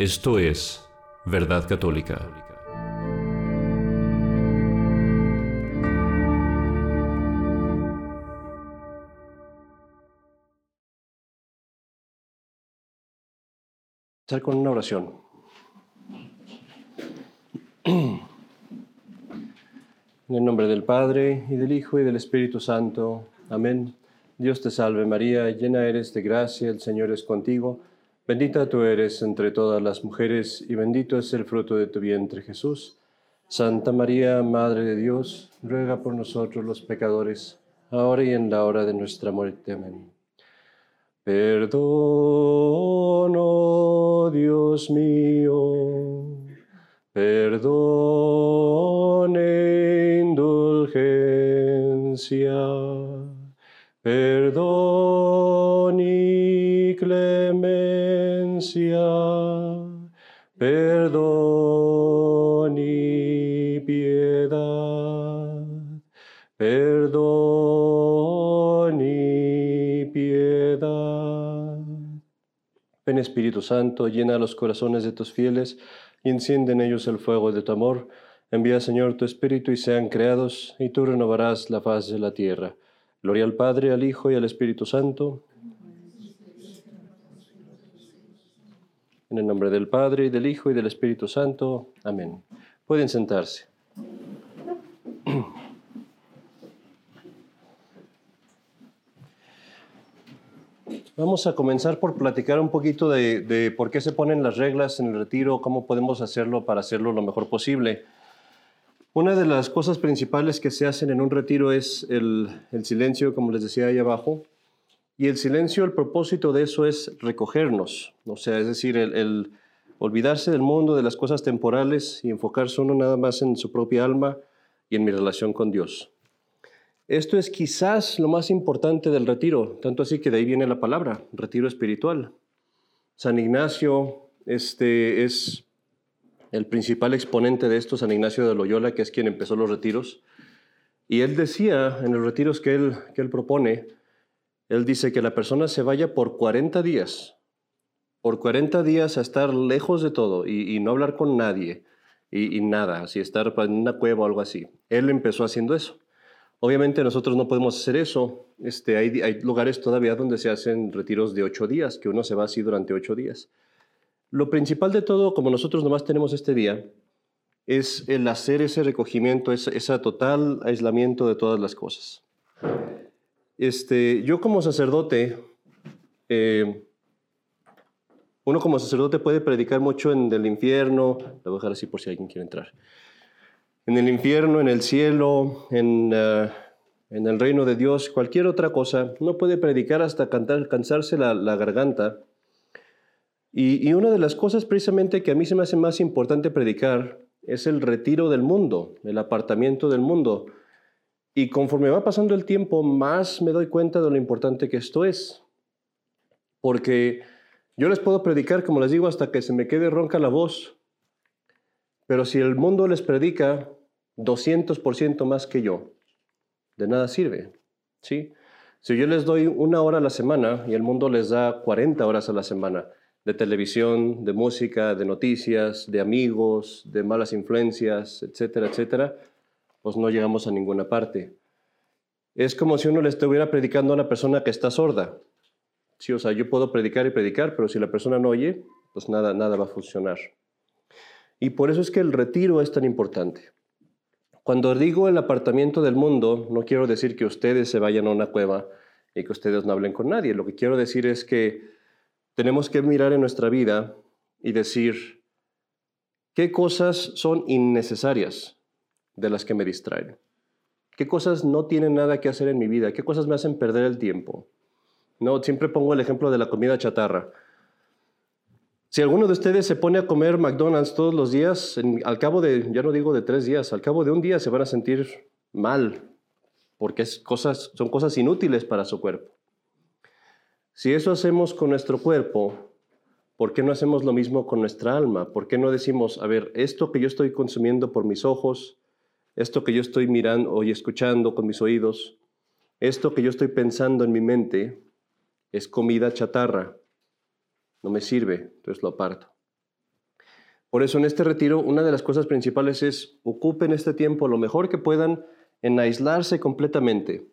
Esto es Verdad Católica. Estar con una oración. En el nombre del Padre, y del Hijo, y del Espíritu Santo. Amén. Dios te salve María, llena eres de gracia, el Señor es contigo. Bendita tú eres entre todas las mujeres y bendito es el fruto de tu vientre Jesús. Santa María, Madre de Dios, ruega por nosotros los pecadores, ahora y en la hora de nuestra muerte. Amén. Perdono, Dios mío, perdone indulgencia, perdón y clemencia, perdón y piedad, perdón y piedad. Ven Espíritu Santo, llena los corazones de tus fieles y enciende en ellos el fuego de tu amor. Envía, Señor, tu Espíritu y sean creados, y tú renovarás la faz de la tierra. Gloria al Padre, al Hijo y al Espíritu Santo. En el nombre del Padre, y del Hijo y del Espíritu Santo. Amén. Pueden sentarse. Vamos a comenzar por platicar un poquito de, por qué se ponen las reglas en el retiro, cómo podemos hacerlo para hacerlo lo mejor posible. Una de las cosas principales que se hacen en un retiro es el, el silencio, como les decía ahí abajo. Y el silencio, el propósito de eso es recogernos, o sea, es decir, el, olvidarse del mundo, de las cosas temporales y enfocarse uno nada más en su propia alma y en mi relación con Dios. Esto es quizás lo más importante del retiro, tanto así que de ahí viene la palabra, retiro espiritual. San Ignacio este, es el principal exponente de esto, San Ignacio de Loyola, que es quien empezó los retiros. Y él decía en los retiros que él, que él propone, él dice que la persona se vaya por 40 días, por 40 días a estar lejos de todo y, no hablar con nadie y, nada, así estar en una cueva o algo así. Él empezó haciendo eso. Obviamente nosotros no podemos hacer eso. Este, hay, hay, lugares todavía donde se hacen retiros de ocho días, que uno se va así durante ocho días. Lo principal de todo, como nosotros nomás tenemos este día, es el hacer ese recogimiento, ese, ese total aislamiento de todas las cosas. Este, yo como sacerdote, eh, uno como sacerdote puede predicar mucho en el infierno, lo voy a dejar así por si alguien quiere entrar en el infierno, en el cielo, en, en, el reino de Dios, cualquier otra cosa. No puede predicar hasta cansarse la, la garganta. Y, una de las cosas precisamente que a mí se me hace más importante predicar es el retiro del mundo, el apartamiento del mundo. Y conforme va pasando el tiempo, más me doy cuenta de lo importante que esto es. Porque yo les puedo predicar, como les digo, hasta que se me quede ronca la voz, pero si el mundo les predica 200% más que yo, de nada sirve. ¿sí? Si yo les doy una hora a la semana y el mundo les da 40 horas a la semana de televisión, de música, de noticias, de amigos, de malas influencias, etcétera, etcétera, pues no llegamos a ninguna parte. Es como si uno le estuviera predicando a una persona que está sorda. Sí, o sea, yo puedo predicar y predicar, pero si la persona no oye, pues nada, nada va a funcionar. Y por eso es que el retiro es tan importante. Cuando digo el apartamiento del mundo, no quiero decir que ustedes se vayan a una cueva y que ustedes no hablen con nadie. Lo que quiero decir es que tenemos que mirar en nuestra vida y decir, ¿qué cosas son innecesarias de las que me distraen? ¿Qué cosas no tienen nada que hacer en mi vida? ¿Qué cosas me hacen perder el tiempo? No, siempre pongo el ejemplo de la comida chatarra. Si alguno de ustedes se pone a comer McDonald's todos los días, al cabo de, ya no digo de tres días, al cabo de un día se van a sentir mal, porque es cosas, son cosas inútiles para su cuerpo. Si eso hacemos con nuestro cuerpo, ¿por qué no hacemos lo mismo con nuestra alma? ¿Por qué no decimos, a ver, esto que yo estoy consumiendo por mis ojos, esto que yo estoy mirando y escuchando con mis oídos, esto que yo estoy pensando en mi mente, es comida chatarra? no me sirve, entonces lo aparto. Por eso en este retiro una de las cosas principales es ocupen este tiempo lo mejor que puedan en aislarse completamente.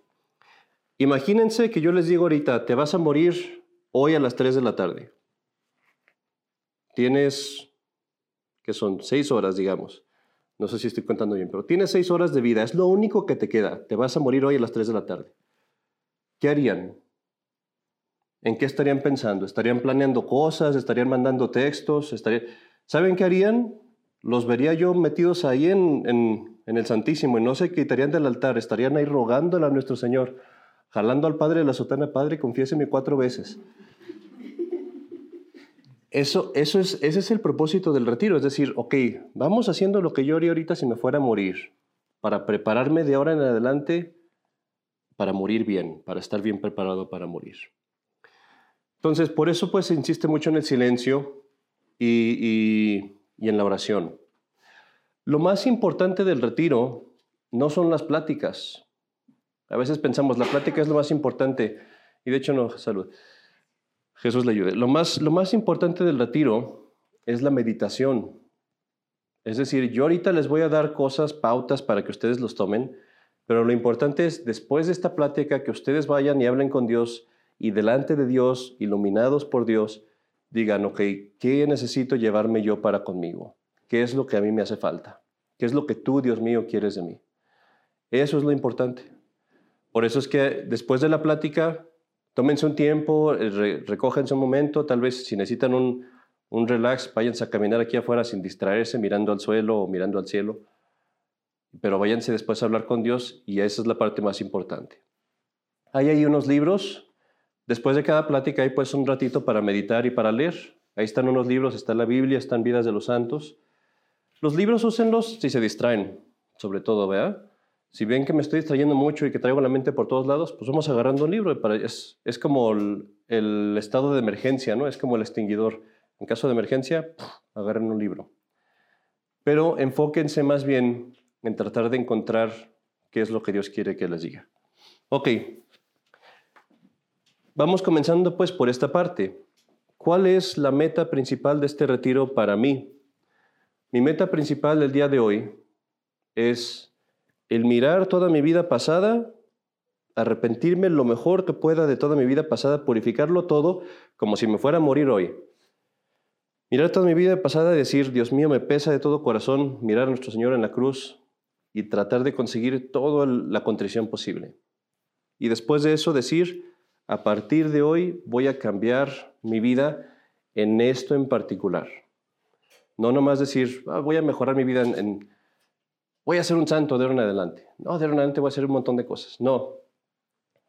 Imagínense que yo les digo ahorita, te vas a morir hoy a las 3 de la tarde. Tienes, que son 6 horas, digamos. No sé si estoy contando bien, pero tienes 6 horas de vida. Es lo único que te queda. Te vas a morir hoy a las 3 de la tarde. ¿Qué harían? ¿En qué estarían pensando? ¿Estarían planeando cosas? ¿Estarían mandando textos? ¿Estarían... ¿Saben qué harían? Los vería yo metidos ahí en, en, en el Santísimo y no se quitarían del altar. Estarían ahí rogándole a nuestro Señor jalando al padre de la sotana, padre, confiéseme cuatro veces. Eso, eso es, ese es el propósito del retiro, es decir, ok, vamos haciendo lo que yo haría ahorita si me fuera a morir, para prepararme de ahora en adelante para morir bien, para estar bien preparado para morir. Entonces, por eso pues insiste mucho en el silencio y, y en la oración. Lo más importante del retiro no son las pláticas, a veces pensamos, la plática es lo más importante, y de hecho no, salud. Jesús le ayude. Lo más, lo más importante del retiro es la meditación. Es decir, yo ahorita les voy a dar cosas, pautas para que ustedes los tomen, pero lo importante es después de esta plática que ustedes vayan y hablen con Dios y delante de Dios, iluminados por Dios, digan, ok, ¿qué necesito llevarme yo para conmigo? ¿Qué es lo que a mí me hace falta? ¿Qué es lo que tú, Dios mío, quieres de mí? Eso es lo importante. Por eso es que después de la plática, tómense un tiempo, eh, recógense un momento, tal vez si necesitan un, un relax, váyanse a caminar aquí afuera sin distraerse, mirando al suelo o mirando al cielo. Pero váyanse después a hablar con Dios y esa es la parte más importante. Hay ahí unos libros. Después de cada plática hay pues un ratito para meditar y para leer. Ahí están unos libros, está la Biblia, están Vidas de los Santos. Los libros úsenlos si se distraen, sobre todo, ¿verdad? Si ven que me estoy distrayendo mucho y que traigo la mente por todos lados, pues vamos agarrando un libro. Es, es como el, estado de emergencia, ¿no? Es como el extinguidor. En caso de emergencia, agarren un libro. Pero enfóquense más bien en tratar de encontrar qué es lo que Dios quiere que les diga. Ok. Vamos comenzando pues por esta parte. ¿Cuál es la meta principal de este retiro para mí? Mi meta principal del día de hoy es el mirar toda mi vida pasada, arrepentirme lo mejor que pueda de toda mi vida pasada, purificarlo todo como si me fuera a morir hoy. Mirar toda mi vida pasada y decir, Dios mío, me pesa de todo corazón mirar a nuestro Señor en la cruz y tratar de conseguir toda la contrición posible. Y después de eso decir, a partir de hoy voy a cambiar mi vida en esto en particular. No nomás decir, ah, voy a mejorar mi vida en voy a ser un santo de ahora en adelante. No, de ahora en adelante voy a hacer un montón de cosas. No.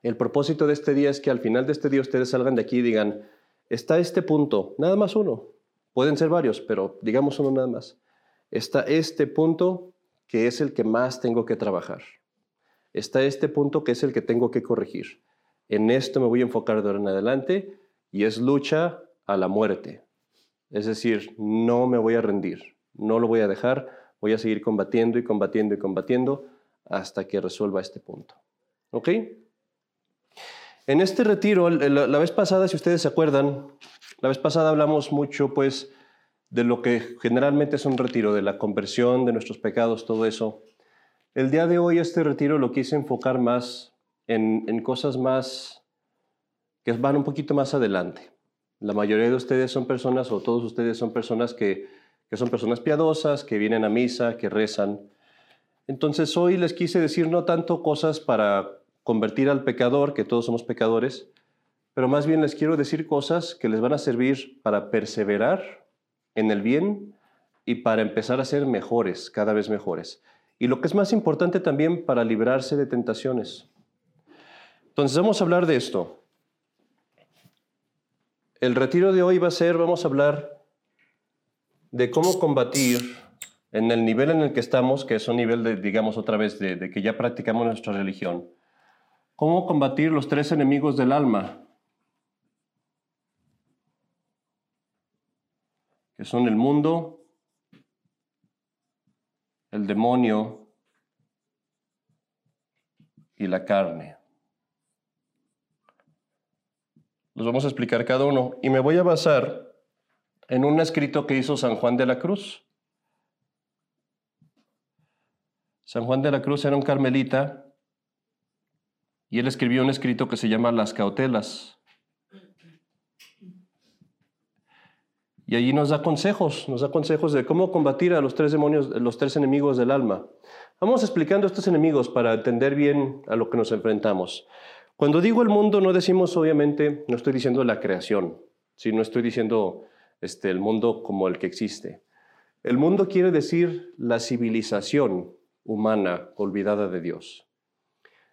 El propósito de este día es que al final de este día ustedes salgan de aquí y digan, está este punto, nada más uno. Pueden ser varios, pero digamos uno nada más. Está este punto que es el que más tengo que trabajar. Está este punto que es el que tengo que corregir. En esto me voy a enfocar de ahora en adelante y es lucha a la muerte. Es decir, no me voy a rendir, no lo voy a dejar Voy a seguir combatiendo y combatiendo y combatiendo hasta que resuelva este punto. ¿Ok? En este retiro, la, vez pasada, si ustedes se acuerdan, la vez pasada hablamos mucho, pues, de lo que generalmente es un retiro, de la conversión, de nuestros pecados, todo eso. El día de hoy este retiro lo quise enfocar más en, en cosas más que van un poquito más adelante. La mayoría de ustedes son personas, o todos ustedes son personas que que son personas piadosas, que vienen a misa, que rezan. Entonces hoy les quise decir no tanto cosas para convertir al pecador, que todos somos pecadores, pero más bien les quiero decir cosas que les van a servir para perseverar en el bien y para empezar a ser mejores, cada vez mejores. Y lo que es más importante también para librarse de tentaciones. Entonces vamos a hablar de esto. El retiro de hoy va a ser, vamos a hablar de cómo combatir en el nivel en el que estamos, que es un nivel de, digamos otra vez, de, que ya practicamos nuestra religión, cómo combatir los tres enemigos del alma, que son el mundo, el demonio y la carne. Los vamos a explicar cada uno. Y me voy a basar en un escrito que hizo San Juan de la Cruz. San Juan de la Cruz era un carmelita y él escribió un escrito que se llama Las Cautelas. Y allí nos da consejos, nos da consejos de cómo combatir a los tres demonios, los tres enemigos del alma. Vamos explicando estos enemigos para entender bien a lo que nos enfrentamos. Cuando digo el mundo, no decimos obviamente, no estoy diciendo la creación, sino no estoy diciendo este, el mundo como el que existe. El mundo quiere decir la civilización humana olvidada de Dios.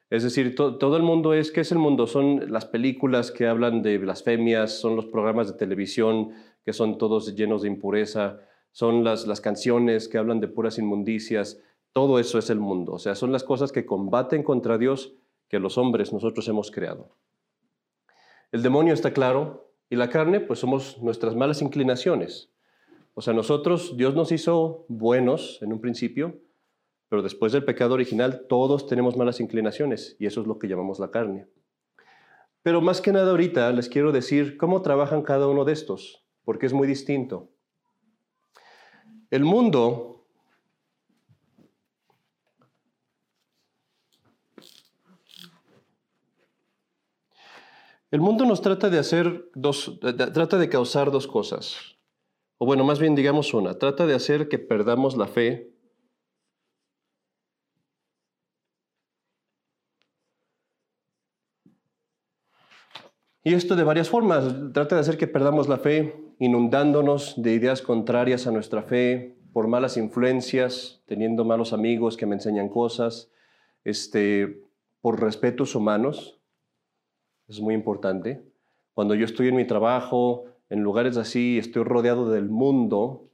Es decir, todo el mundo es, ¿qué es el mundo? Son las películas que hablan de blasfemias, son los programas de televisión que son todos llenos de impureza, son las, las canciones que hablan de puras inmundicias, todo eso es el mundo. O sea, son las cosas que combaten contra Dios que los hombres nosotros hemos creado. El demonio está claro y la carne, pues somos nuestras malas inclinaciones. O sea, nosotros, Dios nos hizo buenos en un principio, pero después del pecado original todos tenemos malas inclinaciones y eso es lo que llamamos la carne. Pero más que nada ahorita les quiero decir cómo trabajan cada uno de estos, porque es muy distinto. El mundo El mundo nos trata de hacer dos, trata de causar dos cosas. O bueno, más bien digamos una, trata de hacer que perdamos la fe Y esto de varias formas. Trata de hacer que perdamos la fe, inundándonos de ideas contrarias a nuestra fe, por malas influencias, teniendo malos amigos que me enseñan cosas, este, por respetos humanos. Es muy importante. Cuando yo estoy en mi trabajo, en lugares así, estoy rodeado del mundo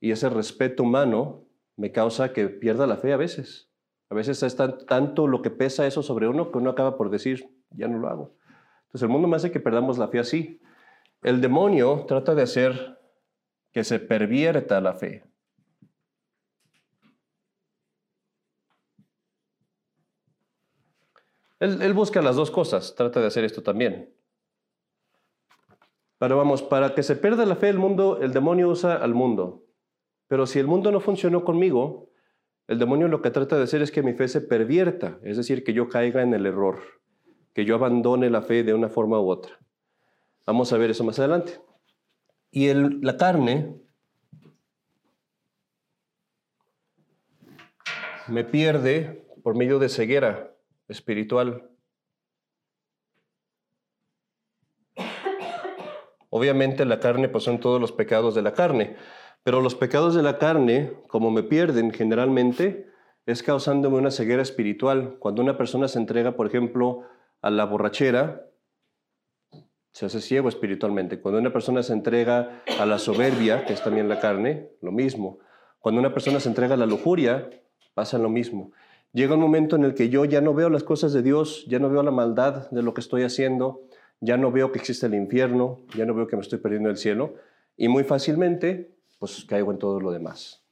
y ese respeto humano me causa que pierda la fe a veces. A veces es tanto lo que pesa eso sobre uno que uno acaba por decir, ya no lo hago. Entonces el mundo me hace que perdamos la fe así. El demonio trata de hacer que se pervierta la fe. Él, busca las dos cosas, trata de hacer esto también. Pero vamos, para que se pierda la fe el mundo, el demonio usa al mundo. Pero si el mundo no funcionó conmigo, el demonio lo que trata de hacer es que mi fe se pervierta, es decir, que yo caiga en el error que yo abandone la fe de una forma u otra. Vamos a ver eso más adelante. Y la carne me pierde por medio de ceguera espiritual. Obviamente la carne pues todos los pecados de la carne, pero los pecados de la carne, como me pierden generalmente, es causándome una ceguera espiritual. Cuando una persona se entrega, por ejemplo, a la borrachera, se hace ciego espiritualmente. Cuando una persona se entrega a la soberbia, que es también la carne, lo mismo. Cuando una persona se entrega a la lujuria, pasa lo mismo. Llega un momento en el que yo ya no veo las cosas de Dios, ya no veo la maldad de lo que estoy haciendo, ya no veo que existe el infierno, ya no veo que me estoy perdiendo el cielo, y muy fácilmente, pues caigo en todo lo demás.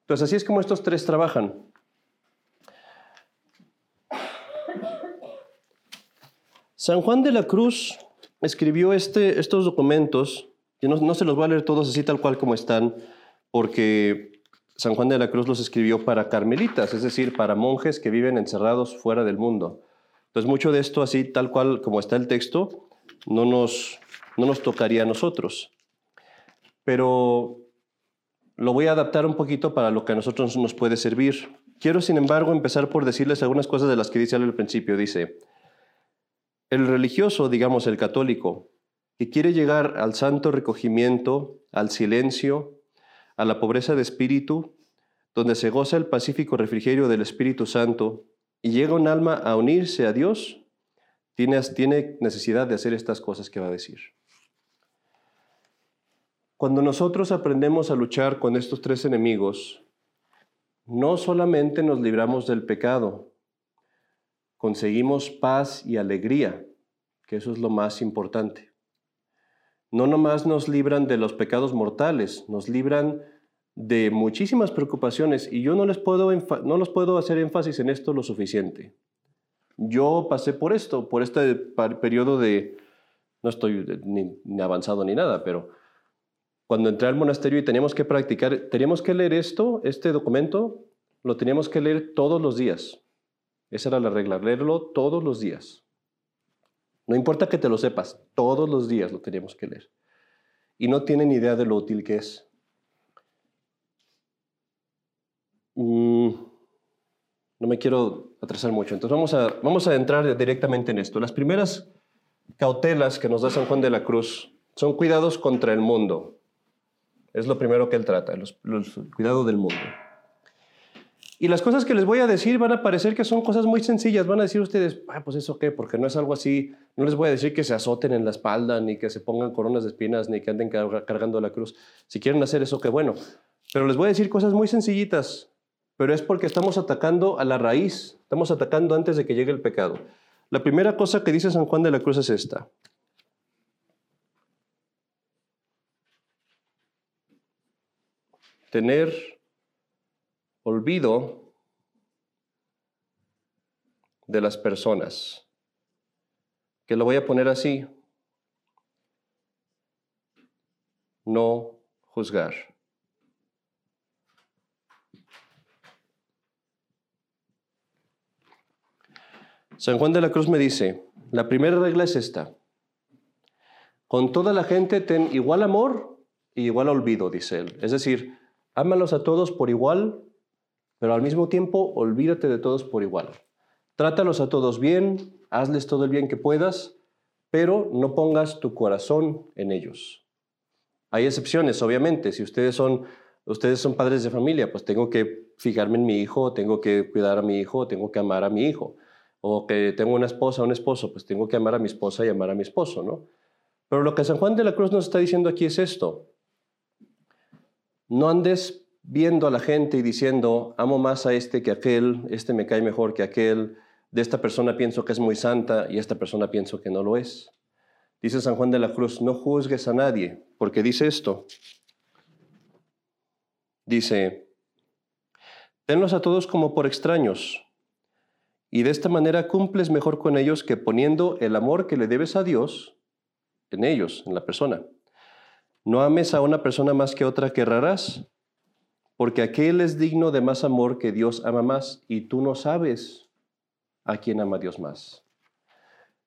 Entonces así es como estos tres trabajan. San Juan de la Cruz escribió este, estos documentos, y no, se los voy a leer todos así tal cual como están, porque San Juan de la Cruz los escribió para carmelitas, es decir, para monjes que viven encerrados fuera del mundo. Entonces mucho de esto así tal cual como está el texto, no nos, no nos tocaría a nosotros. Pero lo voy a adaptar un poquito para lo que a nosotros nos puede servir. Quiero, sin embargo, empezar por decirles algunas cosas de las que dice al principio. Dice, el religioso, digamos el católico, que quiere llegar al santo recogimiento, al silencio, a la pobreza de espíritu, donde se goza el pacífico refrigerio del Espíritu Santo y llega un alma a unirse a Dios, tiene, necesidad de hacer estas cosas que va a decir. Cuando nosotros aprendemos a luchar con estos tres enemigos, no solamente nos libramos del pecado, conseguimos paz y alegría, que eso es lo más importante. No nomás nos libran de los pecados mortales, nos libran de muchísimas preocupaciones y yo no les puedo, no los puedo hacer énfasis en esto lo suficiente. Yo pasé por esto, por este periodo de, no estoy ni, avanzado ni nada, pero cuando entré al monasterio y teníamos que practicar, teníamos que leer esto, este documento, lo teníamos que leer todos los días. Esa era la regla, leerlo todos los días. No importa que te lo sepas, todos los días lo teníamos que leer. Y no tienen idea de lo útil que es. Mm, no me quiero atrasar mucho, entonces vamos a, vamos a entrar directamente en esto. Las primeras cautelas que nos da San Juan de la Cruz son cuidados contra el mundo. Es lo primero que él trata, los cuidados del mundo. Y las cosas que les voy a decir van a parecer que son cosas muy sencillas. Van a decir ustedes, ah, pues eso qué, porque no es algo así. No les voy a decir que se azoten en la espalda, ni que se pongan coronas de espinas, ni que anden cargando la cruz. Si quieren hacer eso, qué bueno. Pero les voy a decir cosas muy sencillitas. Pero es porque estamos atacando a la raíz. Estamos atacando antes de que llegue el pecado. La primera cosa que dice San Juan de la Cruz es esta. Tener olvido de las personas. Que lo voy a poner así. No juzgar. San Juan de la Cruz me dice, la primera regla es esta. Con toda la gente ten igual amor y igual olvido, dice él. Es decir, ámalos a todos por igual pero al mismo tiempo olvídate de todos por igual. Trátalos a todos bien, hazles todo el bien que puedas, pero no pongas tu corazón en ellos. Hay excepciones, obviamente. Si ustedes son, ustedes son padres de familia, pues tengo que fijarme en mi hijo, tengo que cuidar a mi hijo, tengo que amar a mi hijo. O que tengo una esposa un esposo, pues tengo que amar a mi esposa y amar a mi esposo, ¿no? Pero lo que San Juan de la Cruz nos está diciendo aquí es esto. No andes viendo a la gente y diciendo, amo más a este que a aquel, este me cae mejor que aquel, de esta persona pienso que es muy santa y esta persona pienso que no lo es. Dice San Juan de la Cruz, no juzgues a nadie, porque dice esto. Dice, tenlos a todos como por extraños, y de esta manera cumples mejor con ellos que poniendo el amor que le debes a Dios en ellos, en la persona. No ames a una persona más que otra que errarás, porque aquel es digno de más amor que Dios ama más, y tú no sabes a quién ama Dios más.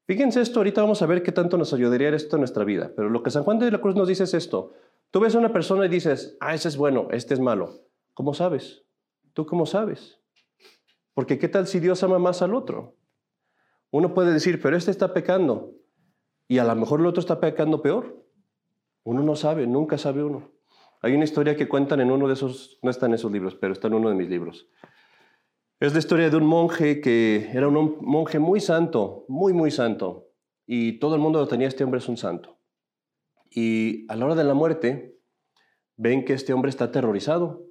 Fíjense esto, ahorita vamos a ver qué tanto nos ayudaría esto en nuestra vida, pero lo que San Juan de la Cruz nos dice es esto. Tú ves a una persona y dices, ah, ese es bueno, este es malo. ¿Cómo sabes? ¿Tú cómo sabes? Porque ¿qué tal si Dios ama más al otro? Uno puede decir, pero este está pecando, y a lo mejor el otro está pecando peor. Uno no sabe, nunca sabe uno. Hay una historia que cuentan en uno de esos, no está en esos libros, pero está en uno de mis libros. Es la historia de un monje que era un monje muy santo, muy, muy santo. Y todo el mundo lo tenía, este hombre es un santo. Y a la hora de la muerte, ven que este hombre está aterrorizado.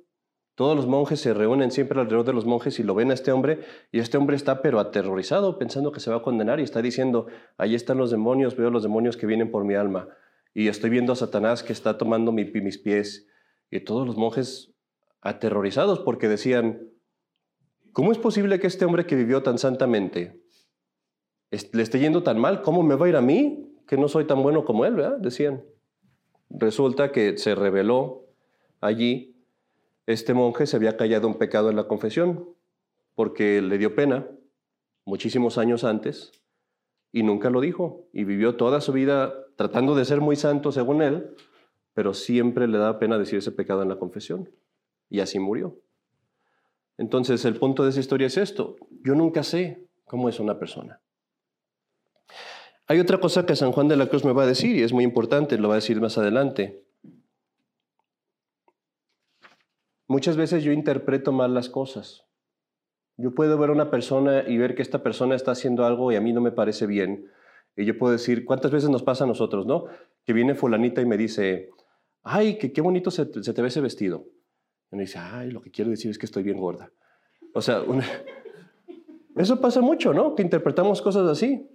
Todos los monjes se reúnen siempre alrededor de los monjes y lo ven a este hombre, y este hombre está pero aterrorizado, pensando que se va a condenar y está diciendo, ahí están los demonios, veo los demonios que vienen por mi alma y estoy viendo a Satanás que está tomando mis pies. Y todos los monjes aterrorizados porque decían, ¿cómo es posible que este hombre que vivió tan santamente le esté yendo tan mal? ¿Cómo me va a ir a mí, que no soy tan bueno como él? Decían. Resulta que se reveló allí, este monje se había callado un pecado en la confesión, porque le dio pena muchísimos años antes y nunca lo dijo y vivió toda su vida tratando de ser muy santo según él, pero siempre le da pena decir ese pecado en la confesión y así murió. Entonces el punto de esa historia es esto, yo nunca sé cómo es una persona. Hay otra cosa que San Juan de la Cruz me va a decir y es muy importante, lo va a decir más adelante. Muchas veces yo interpreto mal las cosas. Yo puedo ver a una persona y ver que esta persona está haciendo algo y a mí no me parece bien. Y yo puedo decir, ¿cuántas veces nos pasa a nosotros, no? Que viene fulanita y me dice, ay, que qué bonito se, te ve ese vestido. Y me dice, ay, lo que quiero decir es que estoy bien gorda. O sea, eso pasa mucho, ¿no? Que interpretamos cosas así.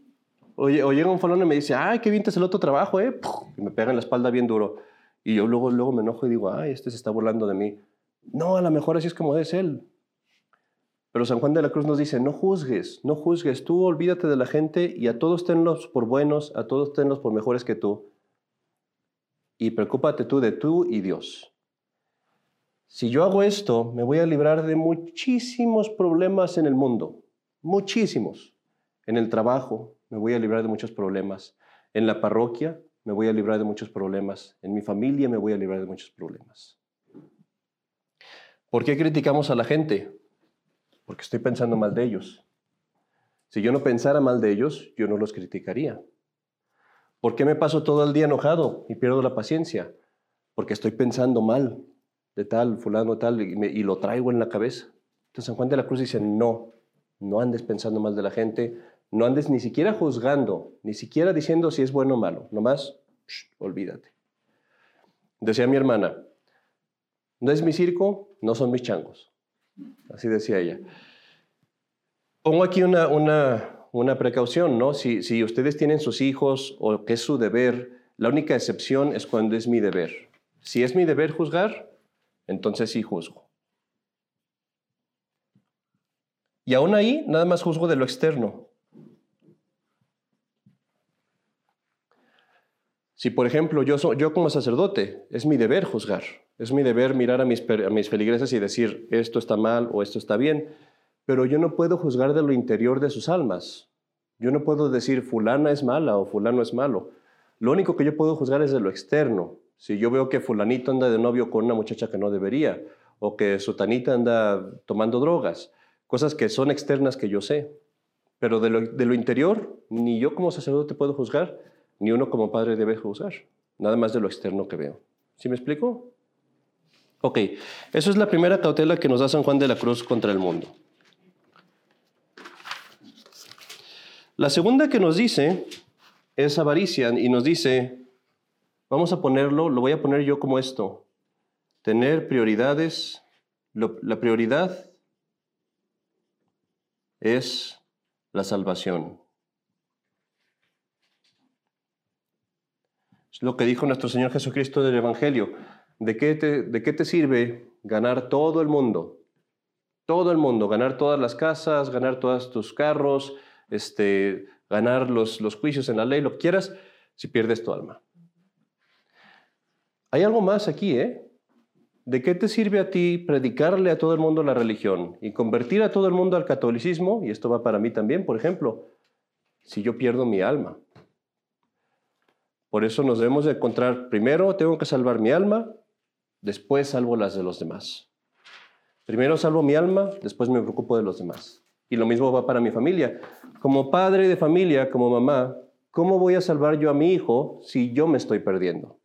O, llega un fulano y me dice, ay, qué bien te el otro trabajo, ¿eh? Y me pega en la espalda bien duro. Y yo luego, luego me enojo y digo, ay, este se está burlando de mí. No, a lo mejor así es como es él. Pero San Juan de la Cruz nos dice, no juzgues, no juzgues, tú olvídate de la gente y a todos tenlos por buenos, a todos tenlos por mejores que tú. y preocúpate tú de tú y Dios. Si yo hago esto, me voy a librar de muchísimos problemas en el mundo, muchísimos. En el trabajo me voy a librar de muchos problemas. En la parroquia me voy a librar de muchos problemas. En mi familia me voy a librar de muchos problemas. ¿Por qué criticamos a la gente? Porque estoy pensando mal de ellos. Si yo no pensara mal de ellos, yo no los criticaría. ¿Por qué me paso todo el día enojado y pierdo la paciencia? Porque estoy pensando mal de tal, fulano, tal, y, lo traigo en la cabeza. Entonces San Juan de la Cruz dice, no, no andes pensando mal de la gente, no andes ni siquiera juzgando, ni siquiera diciendo si es bueno o malo, nomás, olvídate. Decía mi hermana, no es mi circo, no son mis changos. Así decía ella. Pongo aquí una, una, precaución, ¿no? Si, si ustedes tienen sus hijos o que es su deber, la única excepción es cuando es mi deber. Si es mi deber juzgar, entonces sí juzgo. Y aún ahí, nada más juzgo de lo externo. Si, por ejemplo, yo, yo como sacerdote, es mi deber juzgar, es mi deber mirar a mis, feligreses y decir, esto está mal o esto está bien, pero yo no puedo juzgar de lo interior de sus almas. Yo no puedo decir, fulana es mala o fulano es malo. Lo único que yo puedo juzgar es de lo externo. Si yo veo que fulanito anda de novio con una muchacha que no debería, o que su tanita anda tomando drogas, cosas que son externas que yo sé. Pero de lo, de lo interior, ni yo como sacerdote puedo juzgar, ni uno como padre debe juzgar, nada más de lo externo que veo. ¿Sí me explico? Ok, eso es la primera cautela que nos da San Juan de la Cruz contra el mundo. La segunda que nos dice es avaricia y nos dice, vamos a ponerlo, lo voy a poner yo como esto, tener prioridades, la prioridad es la salvación. Es lo que dijo nuestro Señor Jesucristo del Evangelio. ¿De qué, te, ¿De qué te sirve ganar todo el mundo? Todo el mundo, ganar todas las casas, ganar todos tus carros, este, ganar los, los juicios en la ley, lo que quieras, si pierdes tu alma. Hay algo más aquí, ¿eh? ¿De qué te sirve a ti predicarle a todo el mundo la religión y convertir a todo el mundo al catolicismo? Y esto va para mí también, por ejemplo, si yo pierdo mi alma. Por eso nos debemos de encontrar, primero tengo que salvar mi alma, después salvo las de los demás. Primero salvo mi alma, después me preocupo de los demás. Y lo mismo va para mi familia. Como padre de familia, como mamá, ¿cómo voy a salvar yo a mi hijo si yo me estoy perdiendo?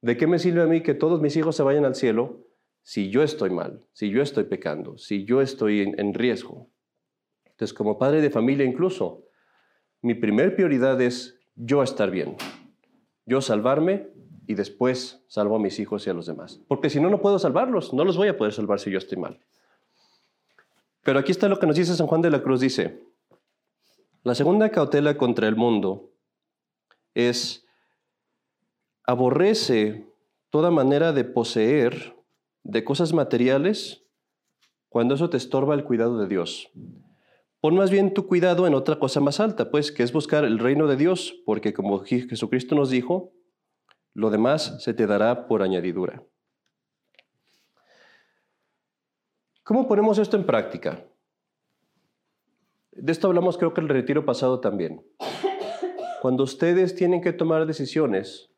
¿De qué me sirve a mí que todos mis hijos se vayan al cielo si yo estoy mal, si yo estoy pecando, si yo estoy en, riesgo? Entonces, como padre de familia incluso, mi primer prioridad es yo estar bien, yo salvarme y después salvo a mis hijos y a los demás. Porque si no, no puedo salvarlos, no los voy a poder salvar si yo estoy mal. Pero aquí está lo que nos dice San Juan de la Cruz, dice, la segunda cautela contra el mundo es aborrece toda manera de poseer de cosas materiales cuando eso te estorba el cuidado de Dios. Pon más bien tu cuidado en otra cosa más alta, pues, que es buscar el reino de Dios, porque como Jesucristo nos dijo, lo demás se te dará por añadidura. ¿Cómo ponemos esto en práctica? De esto hablamos creo que el retiro pasado también. Cuando ustedes tienen que tomar decisiones,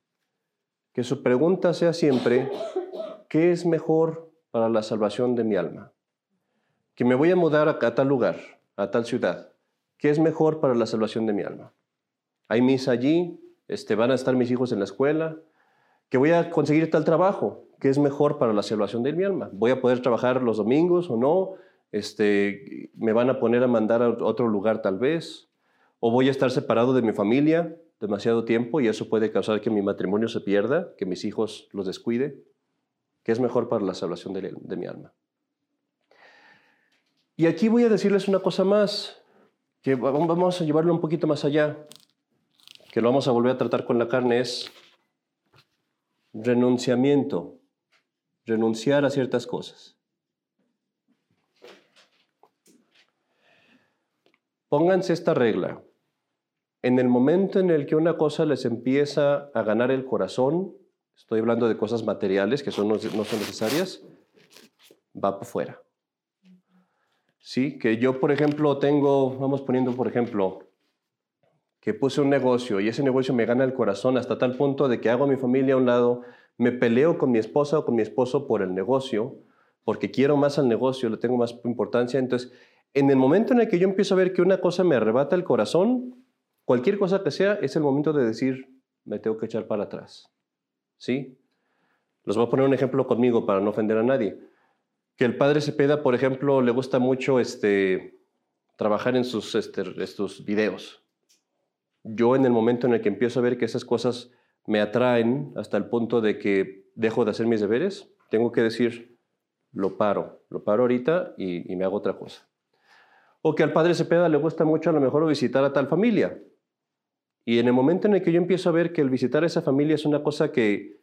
que su pregunta sea siempre, ¿qué es mejor para la salvación de mi alma? Que me voy a mudar a, tal lugar a tal ciudad. ¿Qué es mejor para la salvación de mi alma? Hay misa allí, este, van a estar mis hijos en la escuela, que voy a conseguir tal trabajo, ¿qué es mejor para la salvación de mi alma? ¿Voy a poder trabajar los domingos o no? Este, ¿Me van a poner a mandar a otro lugar tal vez? ¿O voy a estar separado de mi familia demasiado tiempo y eso puede causar que mi matrimonio se pierda, que mis hijos los descuide? ¿Qué es mejor para la salvación de mi alma? Y aquí voy a decirles una cosa más, que vamos a llevarlo un poquito más allá, que lo vamos a volver a tratar con la carne, es renunciamiento, renunciar a ciertas cosas. Pónganse esta regla. En el momento en el que una cosa les empieza a ganar el corazón, estoy hablando de cosas materiales que son, no, son necesarias, va para afuera. Sí, que yo, por ejemplo, tengo, vamos poniendo, por ejemplo, que puse un negocio y ese negocio me gana el corazón hasta tal punto de que hago a mi familia a un lado, me peleo con mi esposa o con mi esposo por el negocio, porque quiero más al negocio, le tengo más importancia. Entonces, en el momento en el que yo empiezo a ver que una cosa me arrebata el corazón, cualquier cosa que sea, es el momento de decir, me tengo que echar para atrás. ¿Sí? Los voy a poner un ejemplo conmigo para no ofender a nadie. Que el padre Cepeda, por ejemplo, le gusta mucho este, trabajar en sus este, estos videos. Yo en el momento en el que empiezo a ver que esas cosas me atraen hasta el punto de que dejo de hacer mis deberes, tengo que decir, lo paro, lo paro ahorita y, me hago otra cosa. O que al padre Cepeda le gusta mucho a lo mejor visitar a tal familia. Y en el momento en el que yo empiezo a ver que el visitar a esa familia es una cosa que,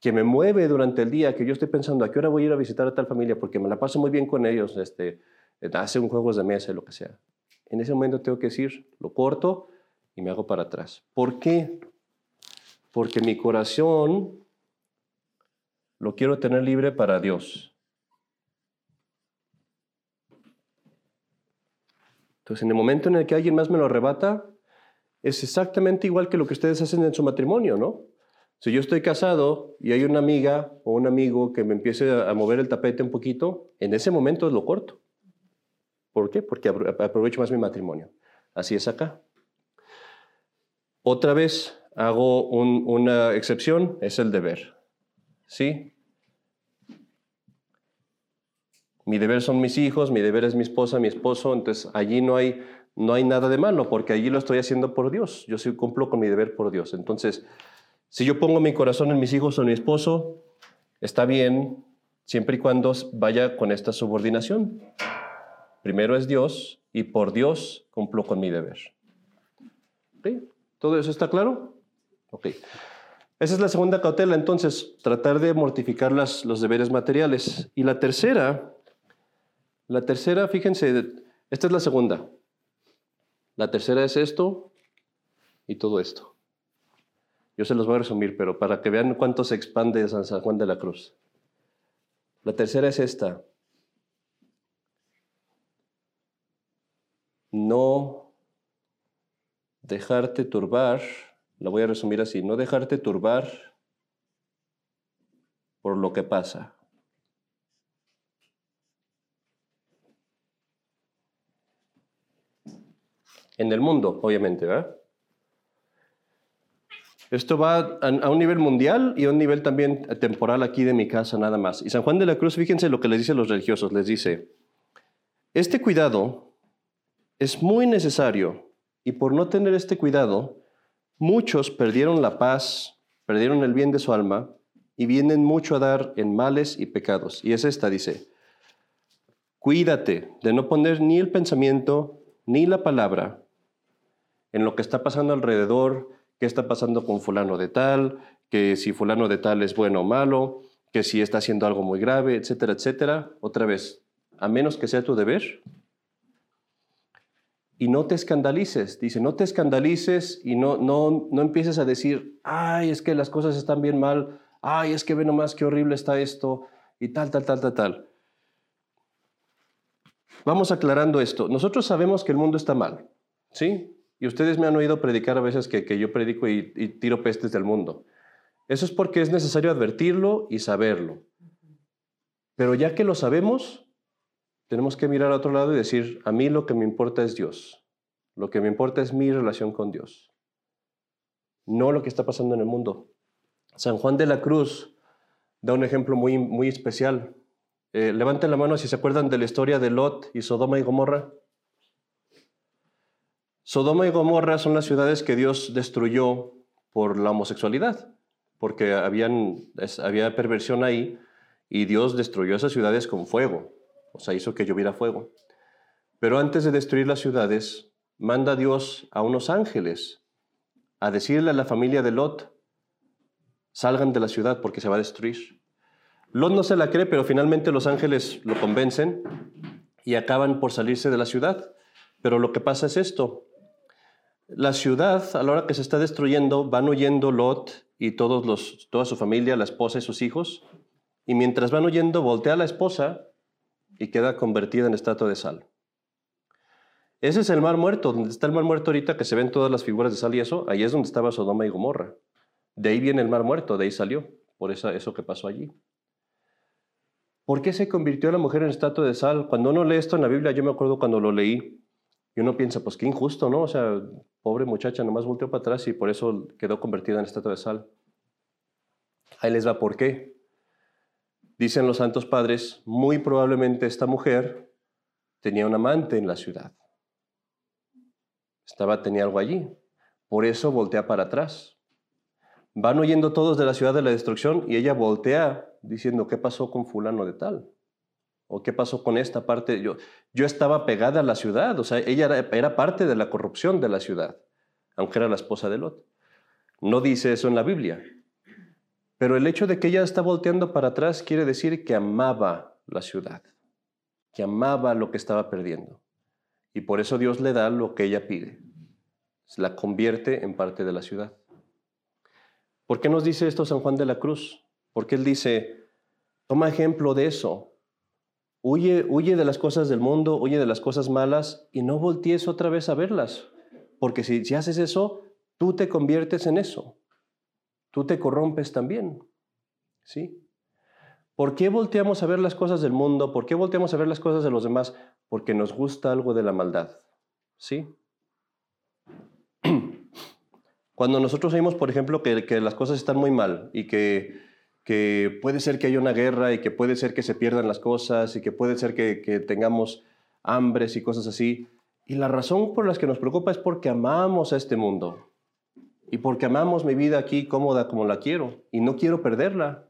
que me mueve durante el día, que yo estoy pensando a qué hora voy a ir a visitar a tal familia porque me la paso muy bien con ellos, este, hacen juegos de mesa, lo que sea. En ese momento tengo que decir, lo corto y me hago para atrás. ¿Por qué? Porque mi corazón lo quiero tener libre para Dios. Entonces, en el momento en el que alguien más me lo arrebata, es exactamente igual que lo que ustedes hacen en su matrimonio, ¿no? Si yo estoy casado y hay una amiga o un amigo que me empiece a mover el tapete un poquito, en ese momento lo corto. ¿Por qué? Porque aprovecho más mi matrimonio. Así es acá. Otra vez hago una excepción, es el deber. ¿Sí? Mi deber son mis hijos, mi deber es mi esposa, mi esposo, entonces allí no hay, no hay nada de malo, porque allí lo estoy haciendo por Dios. Yo sí cumplo con mi deber por Dios. Entonces, si yo pongo mi corazón en mis hijos o en mi esposo, está bien, siempre y cuando vaya con esta subordinación. Primero es Dios y por Dios cumplo con mi deber. ¿Todo eso está claro? Ok. Esa es la segunda cautela, entonces, tratar de mortificar las, los deberes materiales. Y la tercera la tercera, fíjense, esta es la segunda. La tercera es esto y todo esto. Yo se los voy a resumir, pero para que vean cuánto se expande San Juan de la Cruz. La tercera es esta. No dejarte turbar, la voy a resumir así, no dejarte turbar por lo que pasa. en el mundo, obviamente, ¿verdad? Esto va a, un nivel mundial y a un nivel también temporal aquí de mi casa nada más. Y San Juan de la Cruz, fíjense lo que les dice a los religiosos, les dice, este cuidado es muy necesario y por no tener este cuidado, muchos perdieron la paz, perdieron el bien de su alma y vienen mucho a dar en males y pecados. Y es esta, dice, cuídate de no poner ni el pensamiento ni la palabra en lo que está pasando alrededor, qué está pasando con fulano de tal, que si fulano de tal es bueno o malo, que si está haciendo algo muy grave, etcétera, etcétera. Otra vez, a menos que sea tu deber. Y no te escandalices, dice, no te escandalices y no, no, no empieces a decir, ay, es que las cosas están bien mal, ay, es que ve nomás qué horrible está esto, y tal, tal, tal, tal, tal. Vamos aclarando esto. Nosotros sabemos que el mundo está mal, ¿sí? Y ustedes me han oído predicar a veces que, yo predico y, tiro pestes del mundo. Eso es porque es necesario advertirlo y saberlo. Pero ya que lo sabemos, tenemos que mirar a otro lado y decir, a mí lo que me importa es Dios. Lo que me importa es mi relación con Dios. No lo que está pasando en el mundo. San Juan de la Cruz da un ejemplo muy, muy especial. Eh, levanten la mano si se acuerdan de la historia de Lot y Sodoma y Gomorra. Sodoma y Gomorra son las ciudades que Dios destruyó por la homosexualidad, porque había perversión ahí y Dios destruyó esas ciudades con fuego, o sea, hizo que lloviera fuego. Pero antes de destruir las ciudades, manda Dios a unos ángeles a decirle a la familia de Lot, salgan de la ciudad porque se va a destruir. Lot no se la cree, pero finalmente los ángeles lo convencen y acaban por salirse de la ciudad. Pero lo que pasa es esto, la ciudad, a la hora que se está destruyendo, van huyendo Lot y todos los, toda su familia, la esposa y sus hijos, y mientras van huyendo, voltea la esposa y queda convertida en estatua de sal. Ese es el mar muerto, donde está el mar muerto ahorita, que se ven todas las figuras de sal y eso, ahí es donde estaba Sodoma y Gomorra. De ahí viene el mar muerto, de ahí salió, por eso, eso que pasó allí. ¿Por qué se convirtió la mujer en estatua de sal? Cuando uno lee esto en la Biblia, yo me acuerdo cuando lo leí, y uno piensa, pues qué injusto, ¿no? O sea, pobre muchacha, nomás volteó para atrás y por eso quedó convertida en estatua de sal. Ahí les va por qué. Dicen los santos padres, muy probablemente esta mujer tenía un amante en la ciudad. Estaba, tenía algo allí. Por eso voltea para atrás. Van huyendo todos de la ciudad de la destrucción y ella voltea diciendo, ¿qué pasó con fulano de tal? ¿O qué pasó con esta parte? Yo, yo estaba pegada a la ciudad, o sea, ella era, era, parte de la corrupción de la ciudad, aunque era la esposa de Lot. No dice eso en la Biblia. Pero el hecho de que ella está volteando para atrás quiere decir que amaba la ciudad, que amaba lo que estaba perdiendo. Y por eso Dios le da lo que ella pide. La convierte en parte de la ciudad. ¿Por qué nos dice esto San Juan de la Cruz? Porque él dice, toma ejemplo de eso, Huye, huye de las cosas del mundo, huye de las cosas malas y no voltees otra vez a verlas. Porque si, si haces eso, tú te conviertes en eso. Tú te corrompes también. ¿Sí? ¿Por qué volteamos a ver las cosas del mundo? ¿Por qué volteamos a ver las cosas de los demás? Porque nos gusta algo de la maldad. ¿Sí? Cuando nosotros vemos, por ejemplo, que, que las cosas están muy mal y que que puede ser que haya una guerra y que puede ser que se pierdan las cosas y que puede ser que, tengamos hambres y cosas así. Y la razón por la que nos preocupa es porque amamos a este mundo y porque amamos mi vida aquí cómoda como la quiero y no quiero perderla.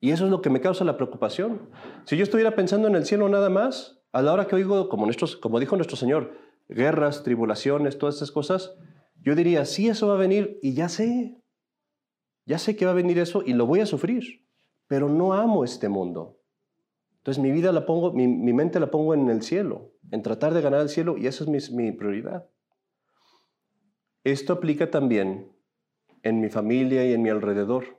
Y eso es lo que me causa la preocupación. Si yo estuviera pensando en el cielo nada más, a la hora que oigo, como, nuestros, como dijo nuestro Señor, guerras, tribulaciones, todas esas cosas, yo diría, sí, eso va a venir y ya sé, ya sé que va a venir eso y lo voy a sufrir, pero no amo este mundo. Entonces mi vida la pongo, mi, mente la pongo en el cielo, en tratar de ganar el cielo y eso es mi prioridad. Esto aplica también en mi familia y en mi alrededor.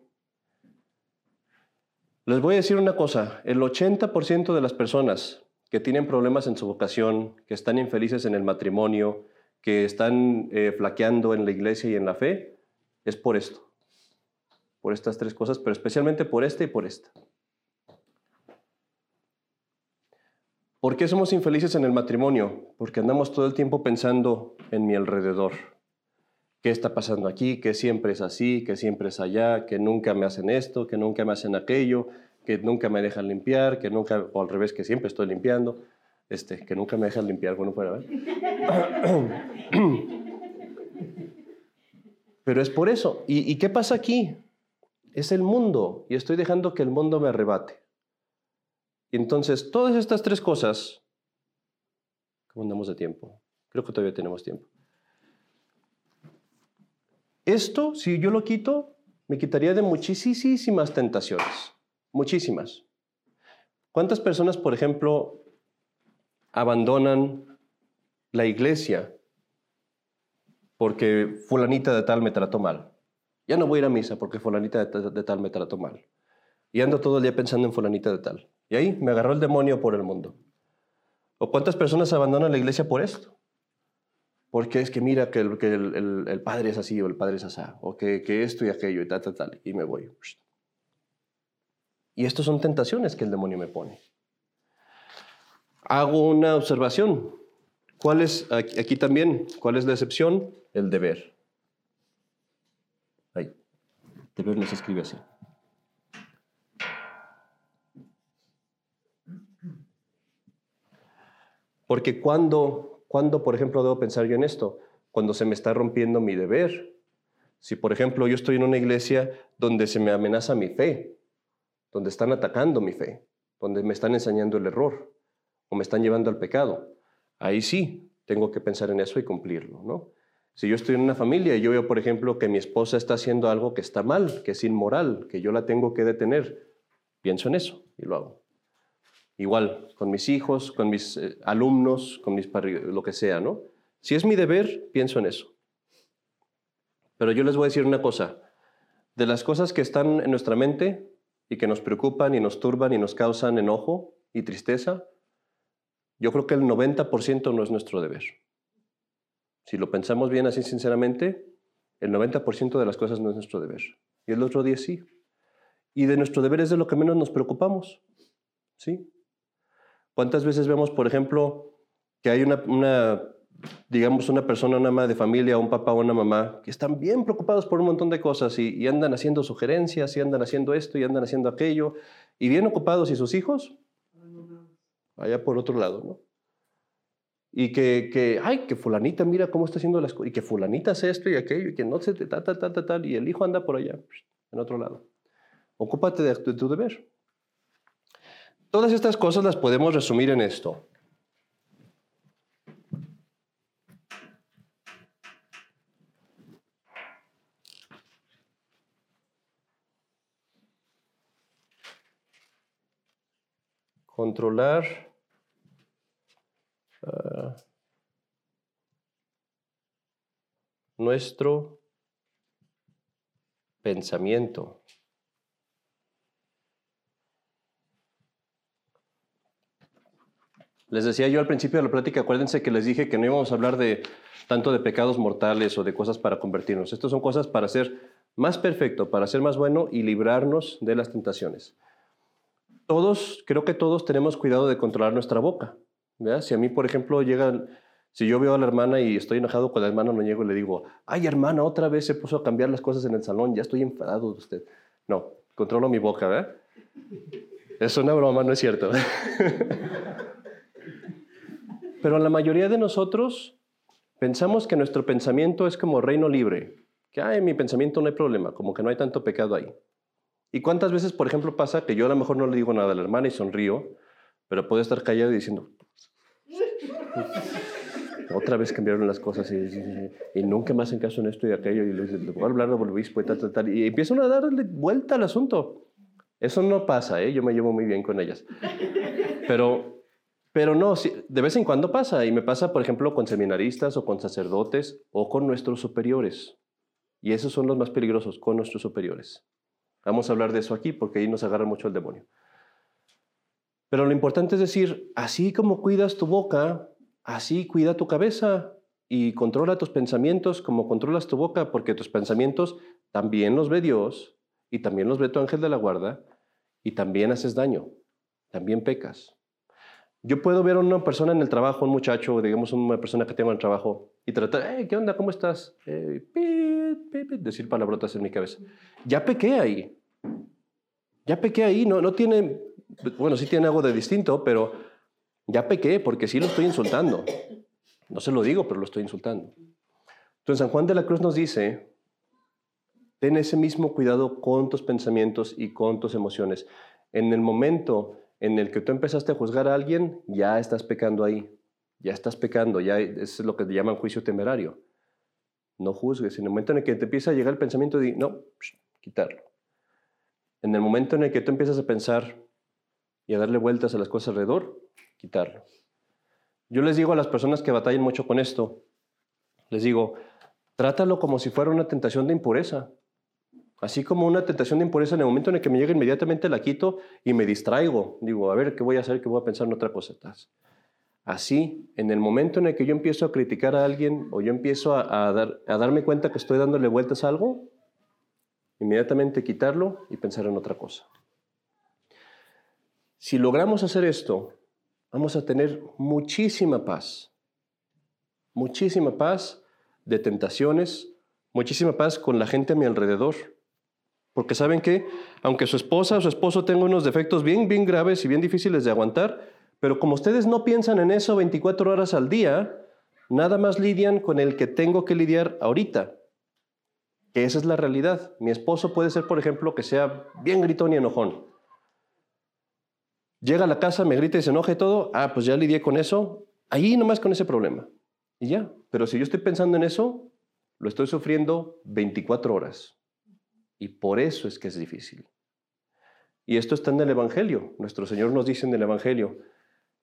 Les voy a decir una cosa, el 80% de las personas que tienen problemas en su vocación, que están infelices en el matrimonio, que están eh, flaqueando en la iglesia y en la fe, es por esto por estas tres cosas, pero especialmente por esta y por esta. ¿Por qué somos infelices en el matrimonio? Porque andamos todo el tiempo pensando en mi alrededor. ¿Qué está pasando aquí? Que siempre es así, que siempre es allá, que nunca me hacen esto, que nunca me hacen aquello, que nunca me dejan limpiar, que nunca, o al revés, que siempre estoy limpiando, este, que nunca me dejan limpiar, bueno, fuera, ver. Pero es por eso. ¿Y, ¿Y qué pasa aquí? es el mundo y estoy dejando que el mundo me arrebate. Entonces, todas estas tres cosas, ¿cómo andamos de tiempo? Creo que todavía tenemos tiempo. Esto, si yo lo quito, me quitaría de muchísimas tentaciones, muchísimas. ¿Cuántas personas, por ejemplo, abandonan la iglesia porque fulanita de tal me trató mal? Ya no voy a ir a misa porque fulanita de, tal me trató mal. Y ando todo el día pensando en fulanita de tal. Y ahí me agarró el demonio por el mundo. ¿O cuántas personas abandonan la iglesia por esto? Porque es que mira que el, padre es así o el padre es así, o que, esto y aquello y tal, tal, tal, y me voy. Y estas son tentaciones que el demonio me pone. Hago una observación. ¿Cuál es, aquí también, cuál es la excepción? El deber. Deber no se escribe así. Porque cuando, cuando, por ejemplo, debo pensar yo en esto, cuando se me está rompiendo mi deber. Si, por ejemplo, yo estoy en una iglesia donde se me amenaza mi fe, donde están atacando mi fe, donde me están enseñando el error o me están llevando al pecado, ahí sí tengo que pensar en eso y cumplirlo, ¿no? Si yo estoy en una familia y yo veo, por ejemplo, que mi esposa está haciendo algo que está mal, que es inmoral, que yo la tengo que detener, pienso en eso y lo hago. Igual, con mis hijos, con mis eh, alumnos, con mis lo que sea, ¿no? Si es mi deber, pienso en eso. Pero yo les voy a decir una cosa. De las cosas que están en nuestra mente y que nos preocupan y nos turban y nos causan enojo y tristeza, yo creo que el 90% no es nuestro deber. Si lo pensamos bien así sinceramente, el 90% de las cosas no es nuestro deber. Y el otro día sí. Y de nuestro deber es de lo que menos nos preocupamos. ¿Sí? ¿Cuántas veces vemos, por ejemplo, que hay una, digamos, una persona, una madre de familia, un papá o una mamá, que están bien preocupados por un montón de cosas y, andan haciendo sugerencias y andan haciendo esto y andan haciendo aquello, y bien ocupados, y sus hijos, allá por otro lado, ¿no? Y que, que, ay, que fulanita mira cómo está haciendo las cosas, y que fulanita hace esto y aquello, y que no se tal, tal, tal, tal, y el hijo anda por allá, en otro lado. Ocúpate de, de tu deber. Todas estas cosas las podemos resumir en esto. Controlar uh, nuestro pensamiento. Les decía yo al principio de la plática, acuérdense que les dije que no íbamos a hablar de tanto de pecados mortales o de cosas para convertirnos. Estas son cosas para ser más perfecto, para ser más bueno y librarnos de las tentaciones. Todos, creo que todos tenemos cuidado de controlar nuestra boca. Si a mí, por ejemplo, llega, si yo veo a la hermana y estoy enojado con la hermana, no llego y le digo, ay hermana, otra vez se puso a cambiar las cosas en el salón, ya estoy enfadado de usted. No, controlo mi boca, ¿verdad? Es una broma, no es cierto. Pero la mayoría de nosotros pensamos que nuestro pensamiento es como reino libre, que en mi pensamiento no hay problema, como que no hay tanto pecado ahí. ¿Y cuántas veces, por ejemplo, pasa que yo a lo mejor no le digo nada a la hermana y sonrío, pero puedo estar callado y diciendo, otra vez cambiaron las cosas y, nunca más en caso en esto y aquello, y le, voy a hablar del obispo y tal, tal, tal, y empiezan a darle vuelta al asunto. Eso no pasa, ¿eh? yo me llevo muy bien con ellas. Pero pero no, de vez en cuando pasa, y me pasa, por ejemplo, con seminaristas o con sacerdotes o con nuestros superiores. Y esos son los más peligrosos, con nuestros superiores. Vamos a hablar de eso aquí porque ahí nos agarra mucho el demonio. Pero lo importante es decir, así como cuidas tu boca, así cuida tu cabeza y controla tus pensamientos como controlas tu boca, porque tus pensamientos también los ve Dios y también los ve tu ángel de la guarda y también haces daño, también pecas. Yo puedo ver a una persona en el trabajo, un muchacho, digamos una persona que tengo en el trabajo, y tratar, ¿qué onda? ¿Cómo estás? Eh, decir palabrotas en mi cabeza. Ya pequé ahí. Ya pequé ahí. No, no tiene, bueno, sí tiene algo de distinto, pero ya pequé porque sí lo estoy insultando. No se lo digo, pero lo estoy insultando. Entonces, San Juan de la Cruz nos dice, ten ese mismo cuidado con tus pensamientos y con tus emociones. En el momento en el que tú empezaste a juzgar a alguien, ya estás pecando ahí. Ya estás pecando, ya es lo que llaman juicio temerario. No juzgues. En el momento en el que te empieza a llegar el pensamiento de, no, quitarlo. En el momento en el que tú empiezas a pensar y a darle vueltas a las cosas alrededor, quitarlo. Yo les digo a las personas que batallan mucho con esto, les digo, trátalo como si fuera una tentación de impureza. Así como una tentación de impureza, en el momento en el que me llega inmediatamente la quito y me distraigo. Digo, a ver, ¿qué voy a hacer? ¿Qué voy a pensar en otra cosa? Así, en el momento en el que yo empiezo a criticar a alguien o yo empiezo a, dar, a darme cuenta que estoy dándole vueltas a algo, inmediatamente quitarlo y pensar en otra cosa. Si logramos hacer esto, vamos a tener muchísima paz. Muchísima paz de tentaciones, muchísima paz con la gente a mi alrededor porque saben que, aunque su esposa o su esposo tenga unos defectos bien, bien graves y bien difíciles de aguantar, pero como ustedes no piensan en eso 24 horas al día, nada más lidian con el que tengo que lidiar ahorita. Que esa es la realidad. Mi esposo puede ser, por ejemplo, que sea bien gritón y enojón. Llega a la casa, me grita y se enoja y todo. Ah, pues ya lidié con eso. Ahí nomás con ese problema. Y ya. Pero si yo estoy pensando en eso, lo estoy sufriendo 24 horas. Y por eso es que es difícil. Y esto está en el Evangelio. Nuestro Señor nos dice en el Evangelio,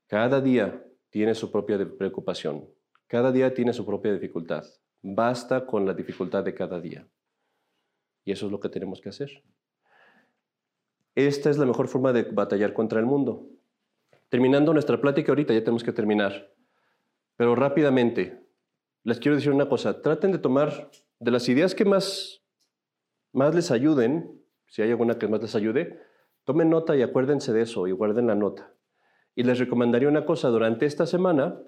cada día tiene su propia preocupación, cada día tiene su propia dificultad. Basta con la dificultad de cada día. Y eso es lo que tenemos que hacer. Esta es la mejor forma de batallar contra el mundo. Terminando nuestra plática ahorita, ya tenemos que terminar. Pero rápidamente, les quiero decir una cosa. Traten de tomar de las ideas que más, más les ayuden, si hay alguna que más les ayude, tomen nota y acuérdense de eso y guarden la nota. Y les recomendaría una cosa, durante esta semana,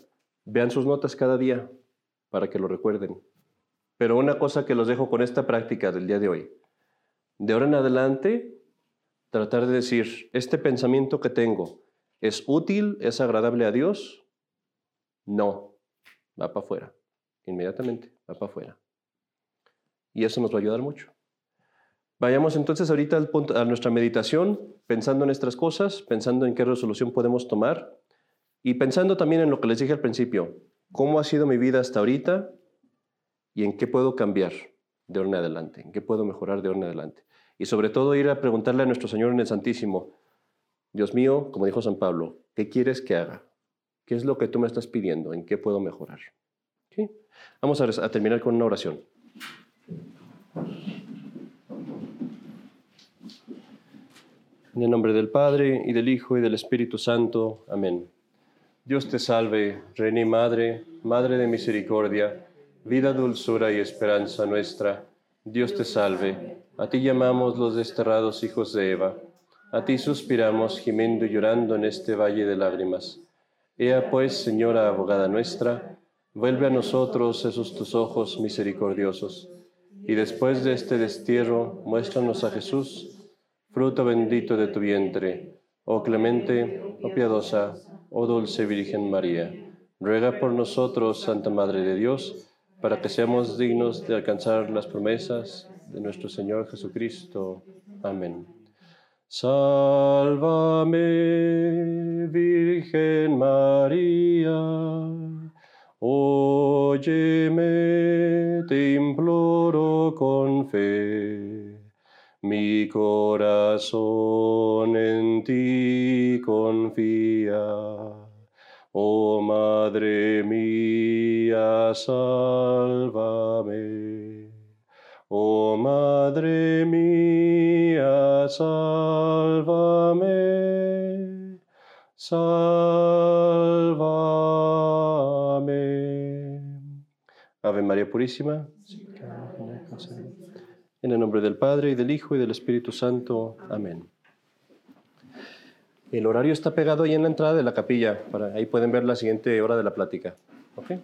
vean sus notas cada día para que lo recuerden. Pero una cosa que los dejo con esta práctica del día de hoy. De ahora en adelante, tratar de decir, este pensamiento que tengo, ¿es útil? ¿Es agradable a Dios? No, va para afuera. Inmediatamente, va para afuera. Y eso nos va a ayudar mucho. Vayamos entonces ahorita al a nuestra meditación, pensando en nuestras cosas, pensando en qué resolución podemos tomar y pensando también en lo que les dije al principio, cómo ha sido mi vida hasta ahorita y en qué puedo cambiar de ahora en adelante, en qué puedo mejorar de ahora en adelante. Y sobre todo ir a preguntarle a nuestro Señor en el Santísimo, Dios mío, como dijo San Pablo, ¿qué quieres que haga? ¿Qué es lo que tú me estás pidiendo? ¿En qué puedo mejorar? Vamos a terminar con una oración. En el nombre del Padre, y del Hijo, y del Espíritu Santo. Amén. Dios te salve, Reina y Madre, Madre de Misericordia, vida, dulzura y esperanza nuestra. Dios te salve. A ti llamamos los desterrados hijos de Eva. A ti suspiramos, gimiendo y llorando en este valle de lágrimas. Ea pues, Señora abogada nuestra, vuelve a nosotros esos tus ojos misericordiosos, y después de este destierro, muéstranos a Jesús, fruto bendito de tu vientre, oh clemente, oh piadosa, oh dulce Virgen María. Ruega por nosotros, Santa Madre de Dios, para que seamos dignos de alcanzar las promesas de nuestro Señor Jesucristo. Amén. Sálvame, Virgen María, óyeme, te imploro con fe mi corazón en ti confía. Oh Madre mía, sálvame. Oh Madre mía, sálvame. Sálvame. Ave María Purísima. En el nombre del Padre, y del Hijo, y del Espíritu Santo. Amén. El horario está pegado ahí en la entrada de la capilla. Para, ahí pueden ver la siguiente hora de la plática. ¿Okay?